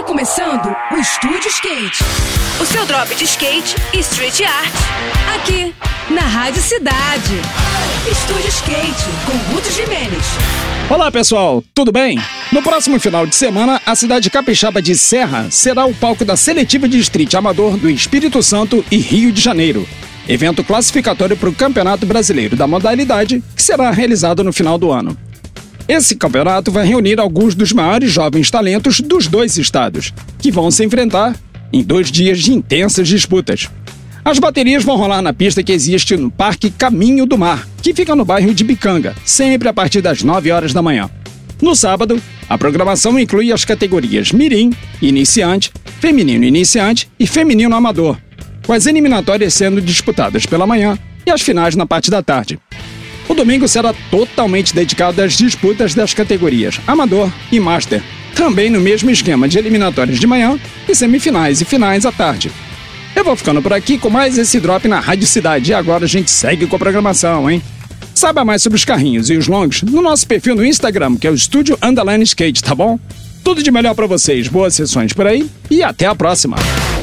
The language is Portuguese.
Está começando o Estúdio Skate. O seu drop de skate e street art. Aqui, na Rádio Cidade. Estúdio Skate, com Guto Jimenez. Olá pessoal, tudo bem? No próximo final de semana, a cidade capixaba de Serra será o palco da seletiva de street amador do Espírito Santo e Rio de Janeiro. Evento classificatório para o Campeonato Brasileiro da modalidade, que será realizado no final do ano. Esse campeonato vai reunir alguns dos maiores jovens talentos dos dois estados, que vão se enfrentar em dois dias de intensas disputas. As baterias vão rolar na pista que existe no Parque Caminho do Mar, que fica no bairro de Bicanga, sempre a partir das 9 horas da manhã. No sábado, a programação inclui as categorias Mirim, Iniciante, Feminino Iniciante e Feminino Amador, com as eliminatórias sendo disputadas pela manhã e as finais na parte da tarde. O domingo será totalmente dedicado às disputas das categorias Amador e Master, também no mesmo esquema de eliminatórias de manhã e semifinais e finais à tarde. Eu vou ficando por aqui com mais esse drop na Rádio Cidade e agora a gente segue com a programação, hein? Saiba mais sobre os carrinhos e os longs no nosso perfil no Instagram, que é o Estúdio Underline Skate, tá bom? Tudo de melhor para vocês, boas sessões por aí e até a próxima!